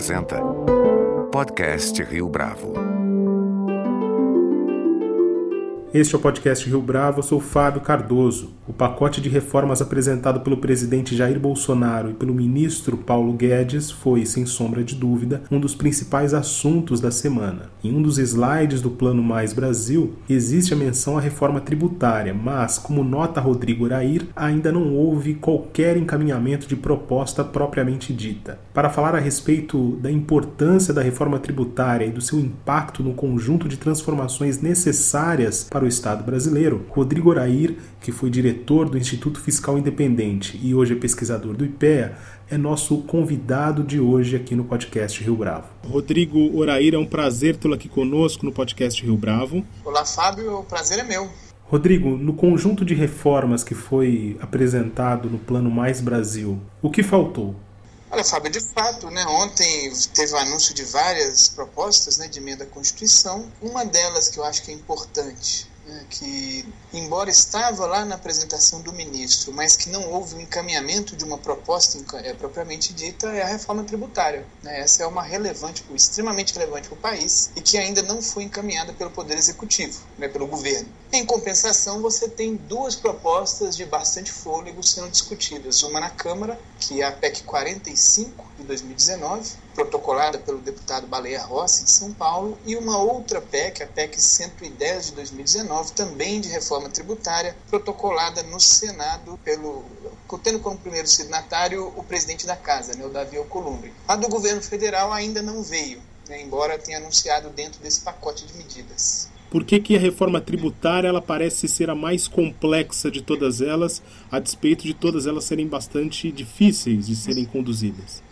apresenta Podcast Rio Bravo. Este é o podcast Rio Bravo, eu sou Fábio Cardoso. O pacote de reformas apresentado pelo presidente Jair Bolsonaro e pelo ministro Paulo Guedes foi, sem sombra de dúvida, um dos principais assuntos da semana. Em um dos slides do Plano Mais Brasil, existe a menção à reforma tributária, mas, como nota Rodrigo Urair, ainda não houve qualquer encaminhamento de proposta propriamente dita. Para falar a respeito da importância da reforma tributária e do seu impacto no conjunto de transformações necessárias para o Estado brasileiro, Rodrigo Orair, que foi diretor do Instituto Fiscal Independente e hoje é pesquisador do IPEA, é nosso convidado de hoje aqui no podcast Rio Bravo. Rodrigo Orair, é um prazer tê-lo aqui conosco no podcast Rio Bravo. Olá, Fábio, o prazer é meu. Rodrigo, no conjunto de reformas que foi apresentado no Plano Mais Brasil, o que faltou? Olha, Fábio, de fato, né, ontem teve o anúncio de várias propostas né, de emenda à Constituição. Uma delas que eu acho que é importante que, embora estava lá na apresentação do ministro, mas que não houve um encaminhamento de uma proposta é, propriamente dita, é a reforma tributária. Né? Essa é uma relevante, extremamente relevante para o país e que ainda não foi encaminhada pelo Poder Executivo, né, pelo governo. Em compensação, você tem duas propostas de bastante fôlego sendo discutidas. Uma na Câmara, que é a PEC 45 de 2019, protocolada pelo deputado Baleia Rossi de São Paulo, e uma outra PEC, a PEC 110 de 2019, também de reforma tributária, protocolada no Senado pelo tendo como primeiro signatário o presidente da casa, né, o Davi Alcolumbre. A do governo federal ainda não veio, né, embora tenha anunciado dentro desse pacote de medidas. Por que, que a reforma tributária ela parece ser a mais complexa de todas elas, a despeito de todas elas serem bastante difíceis de serem conduzidas?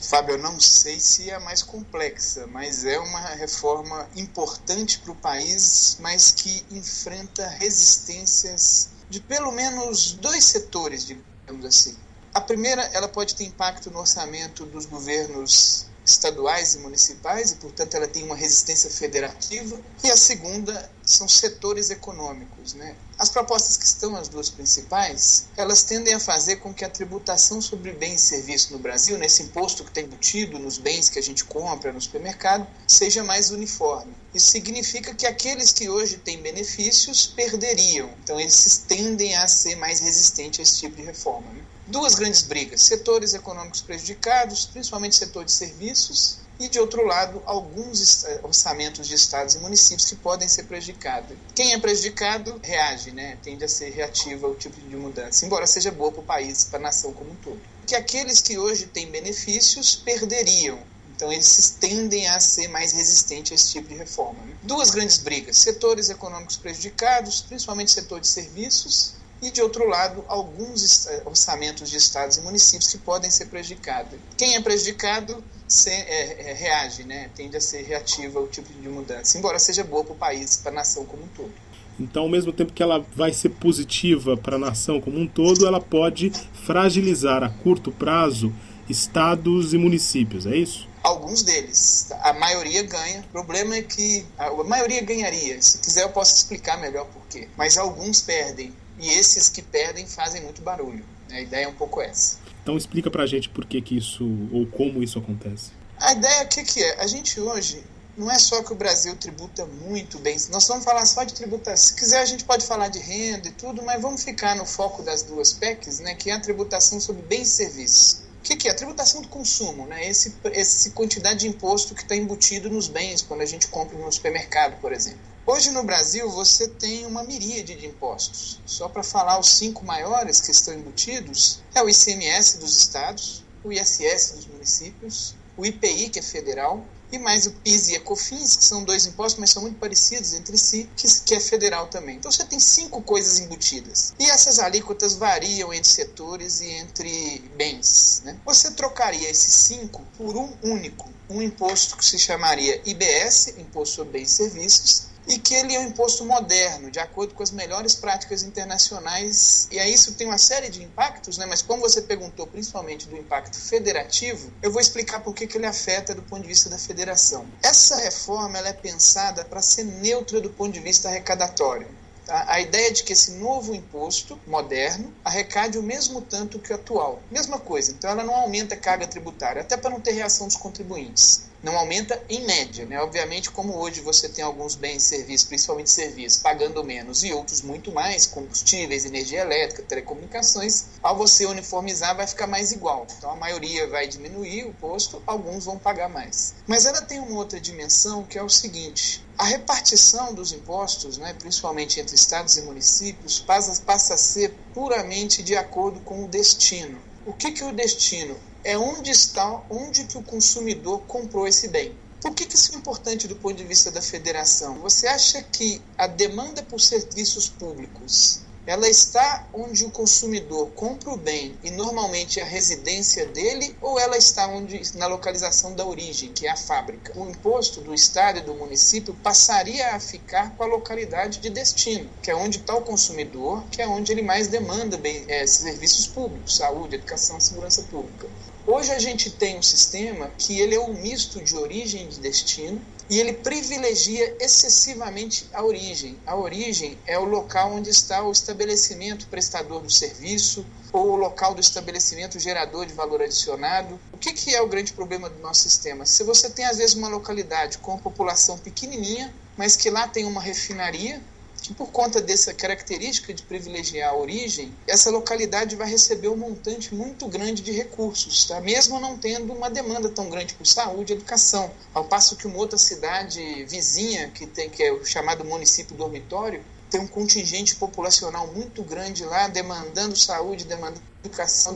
Fábio, eu não sei se é a mais complexa, mas é uma reforma importante para o país, mas que enfrenta resistências de pelo menos dois setores, digamos assim. A primeira, ela pode ter impacto no orçamento dos governos estaduais e municipais e, portanto, ela tem uma resistência federativa. E a segunda são setores econômicos. Né? As propostas que estão, as duas principais, elas tendem a fazer com que a tributação sobre bens e serviços no Brasil, nesse imposto que está embutido nos bens que a gente compra no supermercado, seja mais uniforme. Isso significa que aqueles que hoje têm benefícios perderiam. Então, eles tendem a ser mais resistentes a esse tipo de reforma. Né? Duas grandes brigas: setores econômicos prejudicados, principalmente setor de serviços, e de outro lado, alguns orçamentos de estados e municípios que podem ser prejudicados. Quem é prejudicado reage, né? tende a ser reativo ao tipo de mudança, embora seja boa para o país, para a nação como um todo. Que aqueles que hoje têm benefícios perderiam. Então, eles tendem a ser mais resistentes a esse tipo de reforma. Né? Duas grandes brigas: setores econômicos prejudicados, principalmente setor de serviços, e, de outro lado, alguns eh, orçamentos de estados e municípios que podem ser prejudicados. Quem é prejudicado se, é, é, reage, né? tende a ser reativo ao tipo de mudança, embora seja boa para o país, para a nação como um todo. Então, ao mesmo tempo que ela vai ser positiva para a nação como um todo, ela pode fragilizar a curto prazo estados e municípios, é isso? Alguns deles. A maioria ganha. O problema é que a maioria ganharia. Se quiser, eu posso explicar melhor por quê. Mas alguns perdem e esses que perdem fazem muito barulho. A ideia é um pouco essa. Então explica pra gente por que, que isso, ou como isso acontece. A ideia o que, que é? A gente hoje não é só que o Brasil tributa muito bem. Nós vamos falar só de tributação. Se quiser, a gente pode falar de renda e tudo, mas vamos ficar no foco das duas PECs, né, que é a tributação sobre bens e serviços. O que, que é? A tributação do consumo, né? Esse, esse quantidade de imposto que está embutido nos bens quando a gente compra no supermercado, por exemplo. Hoje no Brasil você tem uma miríade de impostos. Só para falar os cinco maiores que estão embutidos, é o ICMS dos estados, o ISS dos municípios, o IPI, que é federal, e mais o PIS e ECOFINS, que são dois impostos, mas são muito parecidos entre si, que, é federal também. Então você tem cinco coisas embutidas. E essas alíquotas variam entre setores e entre bens. Né? Você trocaria esses cinco por um único, um imposto que se chamaria IBS, Imposto sobre Bens e Serviços, e que ele é um imposto moderno, de acordo com as melhores práticas internacionais. E aí isso tem uma série de impactos, né? mas como você perguntou principalmente do impacto federativo, eu vou explicar por que, ele afeta do ponto de vista da federação. Essa reforma ela é pensada para ser neutra do ponto de vista arrecadatório. Tá? A ideia de que esse novo imposto moderno arrecade o mesmo tanto que o atual. Mesma coisa, então ela não aumenta a carga tributária, até para não ter reação dos contribuintes não aumenta em média, né? Obviamente, como hoje você tem alguns bens e serviços, principalmente serviços, pagando menos e outros muito mais, combustíveis, energia elétrica, telecomunicações, ao você uniformizar vai ficar mais igual. Então a maioria vai diminuir o posto, alguns vão pagar mais. Mas ela tem uma outra dimensão que é o seguinte: a repartição dos impostos, né, principalmente entre estados e municípios, passa, passa a ser puramente de acordo com o destino. O que, que o destino? É onde está, onde que o consumidor comprou esse bem. Por que, que isso é importante do ponto de vista da federação? Você acha que a demanda por serviços públicos ela está onde o consumidor compra o bem e normalmente a residência dele ou ela está onde na localização da origem, que é a fábrica. O imposto do estado e do município passaria a ficar com a localidade de destino, que é onde está o consumidor, que é onde ele mais demanda bem, é, serviços públicos, saúde, educação, segurança pública. Hoje a gente tem um sistema que ele é um misto de origem e de destino e ele privilegia excessivamente a origem. A origem é o local onde está o estabelecimento prestador do serviço ou o local do estabelecimento gerador de valor adicionado. O que, que é o grande problema do nosso sistema? Se você tem às vezes uma localidade com população pequenininha, mas que lá tem uma refinaria, que por conta dessa característica de privilegiar a origem, essa localidade vai receber um montante muito grande de recursos, tá? mesmo não tendo uma demanda tão grande por saúde e educação. Ao passo que uma outra cidade vizinha, que, tem, que é o chamado município dormitório, tem um contingente populacional muito grande lá, demandando saúde, demandando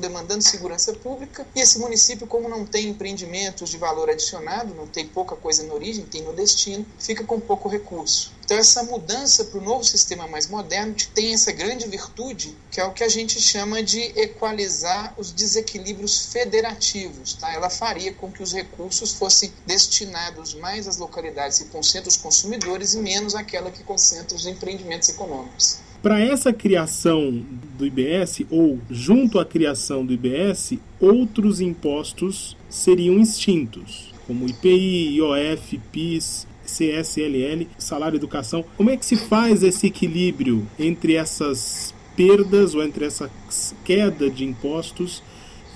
demandando segurança pública. E esse município, como não tem empreendimentos de valor adicionado, não tem pouca coisa na origem, tem no destino, fica com pouco recurso. Então, essa mudança para o novo sistema mais moderno tem essa grande virtude, que é o que a gente chama de equalizar os desequilíbrios federativos. Tá? Ela faria com que os recursos fossem destinados mais às localidades que concentram os consumidores e menos àquela que concentra os empreendimentos econômicos. Para essa criação do IBS, ou junto à criação do IBS, outros impostos seriam extintos, como IPI, IOF, PIS, CSLL, salário educação. Como é que se faz esse equilíbrio entre essas perdas ou entre essa queda de impostos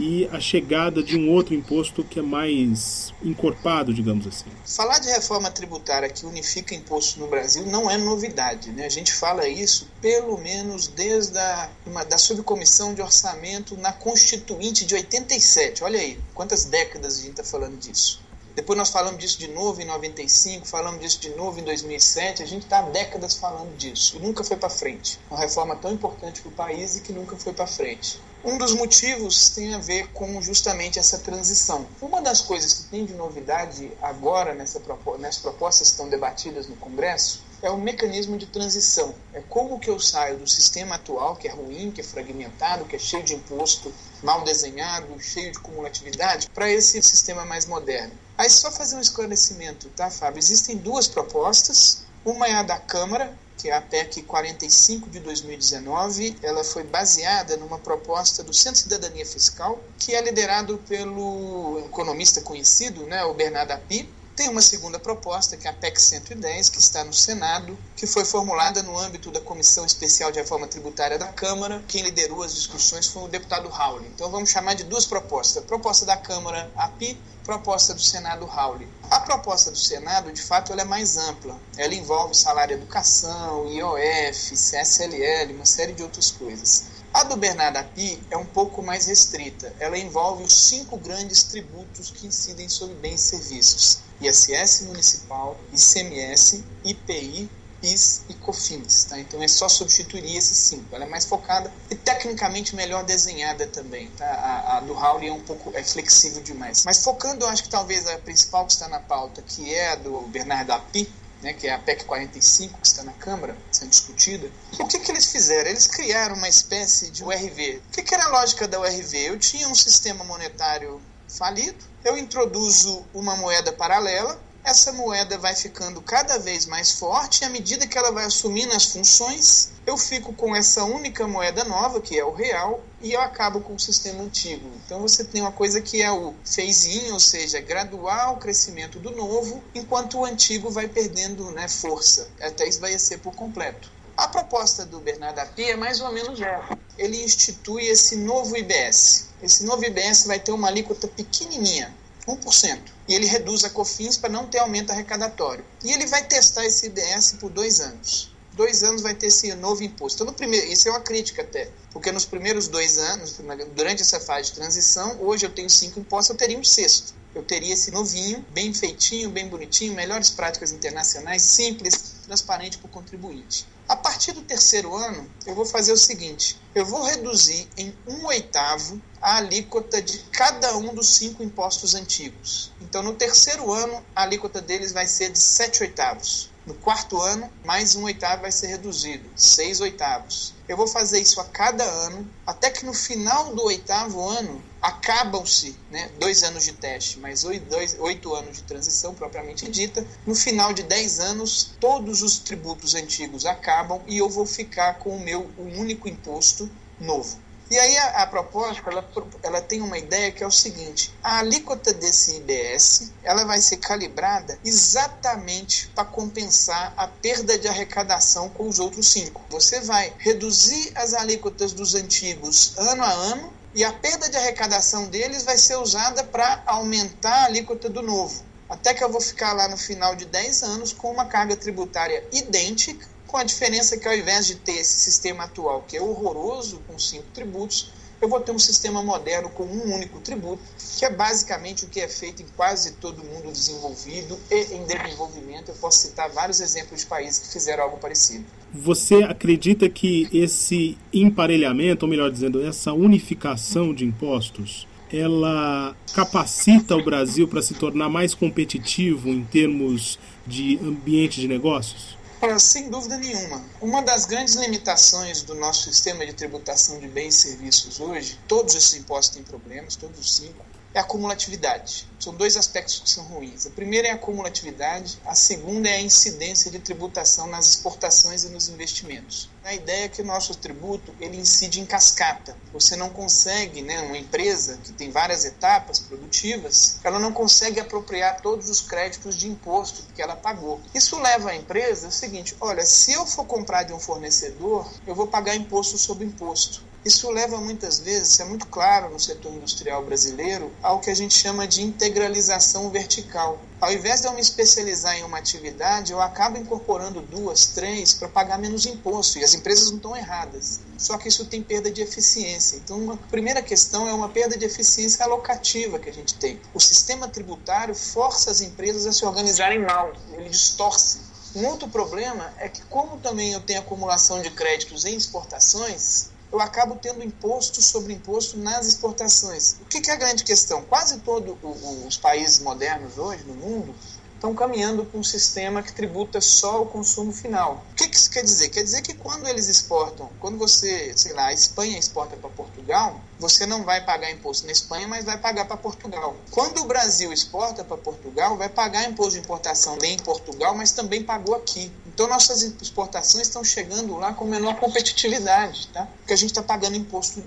e a chegada de um outro imposto que é mais encorpado, digamos assim. Falar de reforma tributária que unifica imposto no Brasil não é novidade. Né? A gente fala isso pelo menos desde a uma, da subcomissão de orçamento na Constituinte de 87. Olha aí, quantas décadas a gente está falando disso. Depois nós falamos disso de novo em 95, falamos disso de novo em 2007. A gente está há décadas falando disso e nunca foi para frente. Uma reforma tão importante para o país e que nunca foi para frente. Um dos motivos tem a ver com justamente essa transição. Uma das coisas que tem de novidade agora nessa, nessas propostas que estão debatidas no Congresso é o mecanismo de transição. É como que eu saio do sistema atual, que é ruim, que é fragmentado, que é cheio de imposto, mal desenhado, cheio de cumulatividade, para esse sistema mais moderno. Aí só fazer um esclarecimento, tá, Fábio? Existem duas propostas. Uma é a da Câmara, que é a PEC 45 de 2019, ela foi baseada numa proposta do Centro de Cidadania Fiscal, que é liderado pelo economista conhecido, né, o Bernardo Api. Tem uma segunda proposta, que é a PEC 110, que está no Senado, que foi formulada no âmbito da Comissão Especial de Reforma Tributária da Câmara. Quem liderou as discussões foi o deputado Raul. Então vamos chamar de duas propostas. Proposta da Câmara, API, proposta do Senado Raul. A proposta do Senado, de fato, ela é mais ampla. Ela envolve salário educação, IOF, CSLL, uma série de outras coisas. A do Bernardo Api é um pouco mais restrita. Ela envolve os cinco grandes tributos que incidem sobre bens e serviços: ISS municipal, ICMS, IPI, PIS e COFINS. Tá? Então é só substituir esses cinco. Ela é mais focada e tecnicamente melhor desenhada também. Tá? A, a do Howley é um pouco é flexível demais. Mas focando, acho que talvez a principal que está na pauta, que é a do Bernardo Api, né, que é a PEC 45, que está na Câmara sendo discutida, o que, que eles fizeram? Eles criaram uma espécie de URV. O que, que era a lógica da URV? Eu tinha um sistema monetário falido, eu introduzo uma moeda paralela, essa moeda vai ficando cada vez mais forte e à medida que ela vai assumindo as funções, eu fico com essa única moeda nova, que é o real, e eu acabo com o sistema antigo. Então você tem uma coisa que é o phase-in, ou seja, gradual crescimento do novo, enquanto o antigo vai perdendo né, força, até esvaecer por completo. A proposta do Bernardo Api é mais ou menos essa. Ele institui esse novo IBS. Esse novo IBS vai ter uma alíquota pequenininha, 1%. E ele reduz a COFINS para não ter aumento arrecadatório. E ele vai testar esse IBS por dois anos. Dois anos vai ter esse novo imposto. Então, no primeiro, isso é uma crítica até, porque nos primeiros dois anos, durante essa fase de transição, hoje eu tenho cinco impostos, eu teria um sexto eu teria esse novinho, bem feitinho, bem bonitinho, melhores práticas internacionais, simples, transparente para o contribuinte. A partir do terceiro ano, eu vou fazer o seguinte: eu vou reduzir em um oitavo a alíquota de cada um dos cinco impostos antigos. Então, no terceiro ano, a alíquota deles vai ser de sete oitavos. No quarto ano, mais um oitavo vai ser reduzido, seis oitavos. Eu vou fazer isso a cada ano, até que no final do oitavo ano acabam-se né, dois anos de teste, mais oito, anos de transição propriamente dita. No final de dez anos, todos os tributos antigos acabam e eu vou ficar com o meu um único imposto novo. E aí a, a proposta ela, ela tem uma ideia que é o seguinte: a alíquota desse IBS ela vai ser calibrada exatamente para compensar a perda de arrecadação com os outros cinco. Você vai reduzir as alíquotas dos antigos ano a ano e a perda de arrecadação deles vai ser usada para aumentar a alíquota do novo. Até que eu vou ficar lá no final de 10 anos com uma carga tributária idêntica com a diferença que ao invés de ter esse sistema atual, que é horroroso, com cinco tributos, eu vou ter um sistema moderno com um único tributo, que é basicamente o que é feito em quase todo mundo desenvolvido e em desenvolvimento. Eu posso citar vários exemplos de países que fizeram algo parecido. Você acredita que esse emparelhamento, ou melhor dizendo, essa unificação de impostos, ela capacita o Brasil para se tornar mais competitivo em termos de ambiente de negócios? Sem dúvida nenhuma. Uma das grandes limitações do nosso sistema de tributação de bens e serviços hoje, todos esses impostos têm problemas, todos os cinco, é a cumulatividade. São dois aspectos que são ruins. A primeira é a cumulatividade, a segunda é a incidência de tributação nas exportações e nos investimentos. A ideia é que o nosso tributo ele incide em cascata. Você não consegue, né, uma empresa que tem várias etapas produtivas, ela não consegue apropriar todos os créditos de imposto que ela pagou. Isso leva a empresa o seguinte: olha, se eu for comprar de um fornecedor, eu vou pagar imposto sobre imposto. Isso leva muitas vezes, é muito claro no setor industrial brasileiro, ao que a gente chama de integralização vertical. Ao invés de eu me especializar em uma atividade, eu acabo incorporando duas, três para pagar menos imposto. E as empresas não estão erradas. Só que isso tem perda de eficiência. Então, a primeira questão é uma perda de eficiência alocativa que a gente tem. O sistema tributário força as empresas a se organizarem mal, ele distorce. Um outro problema é que, como também eu tenho acumulação de créditos em exportações, eu acabo tendo imposto sobre imposto nas exportações. O que, que é a grande questão? Quase todos os países modernos hoje no mundo estão caminhando para um sistema que tributa só o consumo final. O que, que isso quer dizer? Quer dizer que quando eles exportam, quando você, sei lá, a Espanha exporta para Portugal, você não vai pagar imposto na Espanha, mas vai pagar para Portugal. Quando o Brasil exporta para Portugal, vai pagar imposto de importação em Portugal, mas também pagou aqui. Então nossas exportações estão chegando lá com menor competitividade, tá? Porque a gente está pagando imposto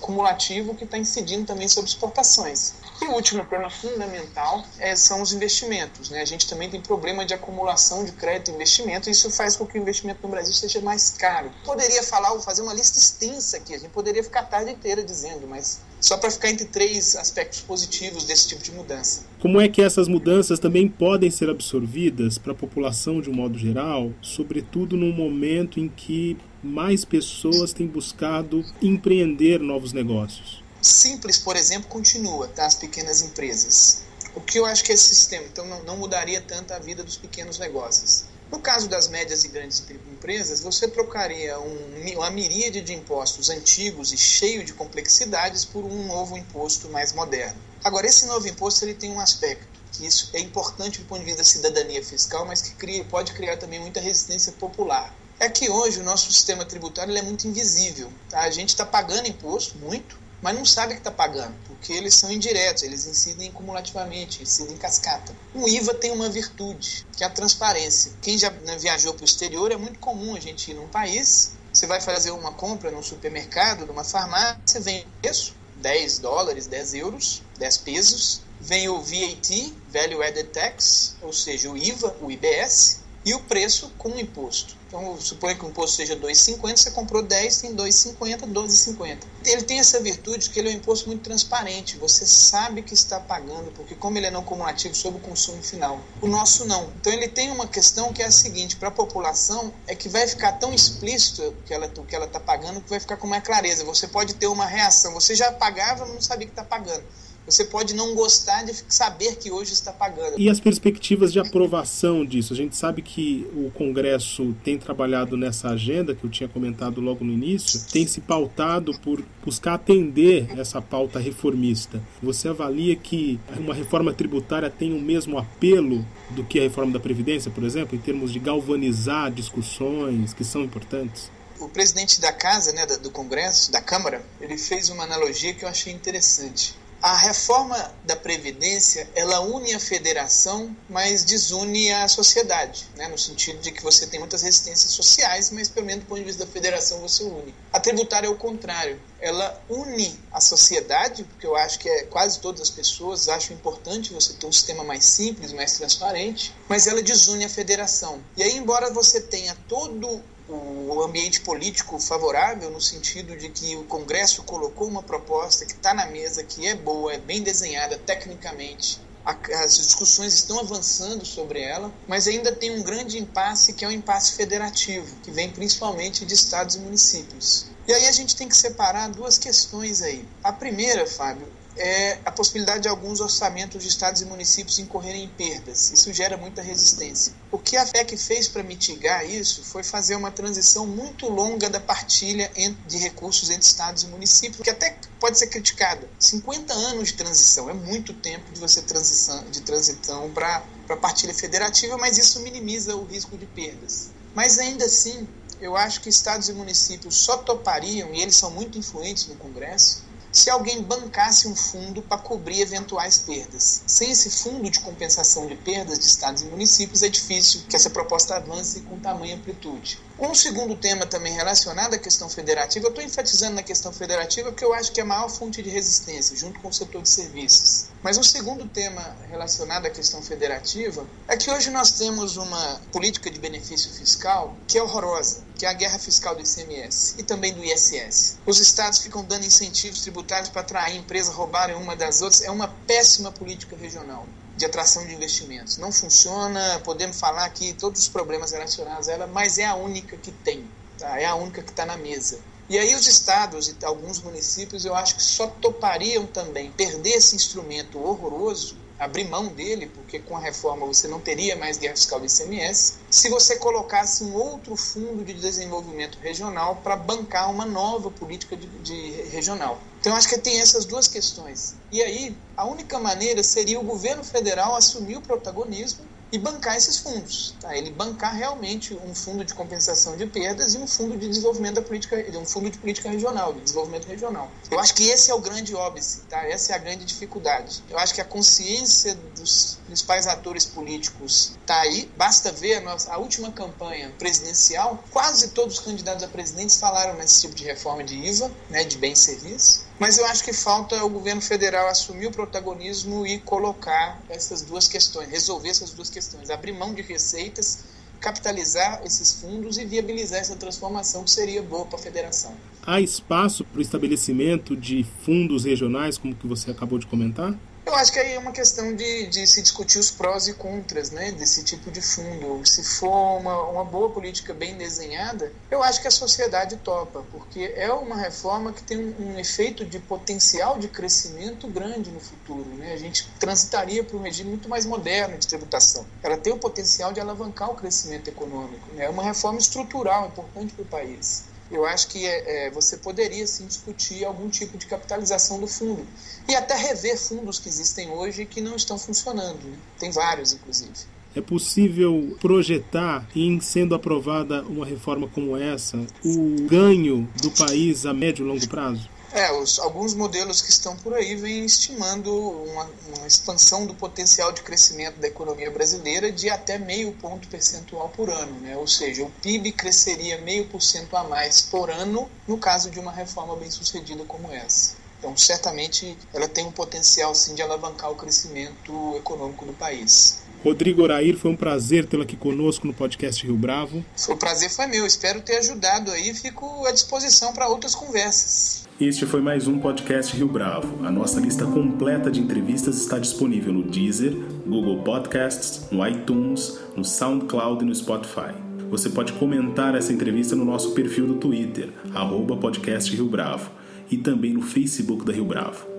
cumulativo que está incidindo também sobre exportações. E o último tema fundamental é, são os investimentos. Né? A gente também tem problema de acumulação de crédito e investimento, e isso faz com que o investimento no Brasil seja mais caro. Poderia falar, fazer uma lista extensa aqui, a gente poderia ficar a tarde inteira dizendo, mas só para ficar entre três aspectos positivos desse tipo de mudança. Como é que essas mudanças também podem ser absorvidas para a população de um modo geral, sobretudo num momento em que mais pessoas têm buscado empreender novos negócios? Simples, por exemplo, continua, tá? As pequenas empresas. O que eu acho que esse sistema, então, não, não mudaria tanto a vida dos pequenos negócios. No caso das médias e grandes empresas, você trocaria um, uma miríade de impostos antigos e cheio de complexidades por um novo imposto mais moderno. Agora, esse novo imposto ele tem um aspecto que isso é importante do ponto de vista da cidadania fiscal, mas que cria, pode criar também muita resistência popular. É que hoje o nosso sistema tributário é muito invisível. Tá? A gente está pagando imposto, muito, mas não sabe que está pagando, porque eles são indiretos, eles incidem cumulativamente, incidem em cascata. O IVA tem uma virtude, que é a transparência. Quem já né, viajou para o exterior, é muito comum a gente ir num país, você vai fazer uma compra num supermercado, numa farmácia, vem o preço, 10 dólares, 10 euros, 10 pesos, vem o VAT, Value Added Tax, ou seja, o IVA, o IBS, e o preço com o imposto. Então, suponha que o imposto seja 2,50, você comprou 10, tem 2,50, 12,50. Ele tem essa virtude que ele é um imposto muito transparente, você sabe que está pagando, porque como ele é não cumulativo sobre o consumo final. O nosso não. Então ele tem uma questão que é a seguinte, para a população, é que vai ficar tão explícito que ela, o que ela está pagando que vai ficar com mais clareza. Você pode ter uma reação, você já pagava, não sabia que está pagando você pode não gostar de saber que hoje está pagando. E as perspectivas de aprovação disso? A gente sabe que o Congresso tem trabalhado nessa agenda, que eu tinha comentado logo no início, tem se pautado por buscar atender essa pauta reformista. Você avalia que uma reforma tributária tem o mesmo apelo do que a reforma da Previdência, por exemplo, em termos de galvanizar discussões que são importantes? o presidente da casa, né, do Congresso, da Câmara, ele fez uma analogia que eu achei interessante. A reforma da Previdência, ela une a federação, mas desune a sociedade, né? no sentido de que você tem muitas resistências sociais, mas pelo menos do ponto de vista da federação você une. A tributária é o contrário, ela une a sociedade, porque eu acho que é, quase todas as pessoas acham importante você ter um sistema mais simples, mais transparente, mas ela desune a federação. E aí, embora você tenha todo o ambiente político favorável, no sentido de que o Congresso colocou uma proposta que está na mesa, que é boa, é bem desenhada tecnicamente. As discussões estão avançando sobre ela, mas ainda tem um grande impasse que é o impasse federativo, que vem principalmente de estados e municípios. E aí a gente tem que separar duas questões aí. A primeira, Fábio, é a possibilidade de alguns orçamentos de estados e municípios incorrerem em perdas. Isso gera muita resistência. O que a FEC fez para mitigar isso foi fazer uma transição muito longa da partilha de recursos entre estados e municípios, que até pode ser criticada. 50 anos de transição é muito tempo de você transição de transição para para partilha federativa, mas isso minimiza o risco de perdas. Mas ainda assim, eu acho que estados e municípios só topariam, e eles são muito influentes no Congresso, se alguém bancasse um fundo para cobrir eventuais perdas. Sem esse fundo de compensação de perdas de estados e municípios, é difícil que essa proposta avance com tamanha amplitude. Um segundo tema também relacionado à questão federativa, eu estou enfatizando na questão federativa porque eu acho que é a maior fonte de resistência, junto com o setor de serviços. Mas um segundo tema relacionado à questão federativa é que hoje nós temos uma política de benefício fiscal que é horrorosa, que é a guerra fiscal do ICMS e também do ISS. Os estados ficam dando incentivos tributários para atrair empresas roubarem uma das outras. É uma péssima política regional de atração de investimentos. Não funciona, podemos falar aqui todos os problemas relacionados a ela, mas é a única que tem, tá? é a única que está na mesa. E aí os estados e alguns municípios eu acho que só topariam também perder esse instrumento horroroso, abrir mão dele, porque com a reforma você não teria mais guerra fiscal do ICMS, se você colocasse um outro fundo de desenvolvimento regional para bancar uma nova política de, de regional. Então acho que tem essas duas questões. E aí a única maneira seria o governo federal assumir o protagonismo e bancar esses fundos. Tá? Ele bancar realmente um fundo de compensação de perdas e um fundo de desenvolvimento da política, um fundo de política regional, de desenvolvimento regional. Eu acho que esse é o grande óbice, tá? essa é a grande dificuldade. Eu acho que a consciência dos principais atores políticos está aí. Basta ver a, nossa, a última campanha presidencial, quase todos os candidatos a presidentes falaram nesse tipo de reforma de IVA, né, de bens e serviços. Mas eu acho que falta o governo federal assumir o protagonismo e colocar essas duas questões, resolver essas duas questões, abrir mão de receitas, capitalizar esses fundos e viabilizar essa transformação que seria boa para a federação. Há espaço para o estabelecimento de fundos regionais, como que você acabou de comentar? Eu acho que aí é uma questão de, de se discutir os prós e contras né, desse tipo de fundo. Se for uma, uma boa política bem desenhada, eu acho que a sociedade topa, porque é uma reforma que tem um, um efeito de potencial de crescimento grande no futuro. Né? A gente transitaria para um regime muito mais moderno de tributação. Ela tem o potencial de alavancar o crescimento econômico. Né? É uma reforma estrutural importante para o país eu acho que é, é, você poderia sim discutir algum tipo de capitalização do fundo e até rever fundos que existem hoje que não estão funcionando. Né? Tem vários, inclusive. É possível projetar, em sendo aprovada uma reforma como essa, o ganho do país a médio e longo prazo? É, os, alguns modelos que estão por aí vêm estimando uma, uma, expansão do potencial de crescimento da economia brasileira de até meio ponto percentual por ano, né? ou seja, o PIB cresceria meio por cento a mais por ano no caso de uma reforma bem sucedida como essa. Então, certamente, ela tem um potencial sim de alavancar o crescimento econômico do país. Rodrigo Orair, foi um prazer tê-lo aqui conosco no podcast Rio Bravo. O prazer foi meu, espero ter ajudado aí, fico à disposição para outras conversas. Este foi mais um podcast Rio Bravo. A nossa lista completa de entrevistas está disponível no Deezer, Google Podcasts, no iTunes, no SoundCloud e no Spotify. Você pode comentar essa entrevista no nosso perfil do Twitter, arroba podcast Rio Bravo, e também no Facebook da Rio Bravo.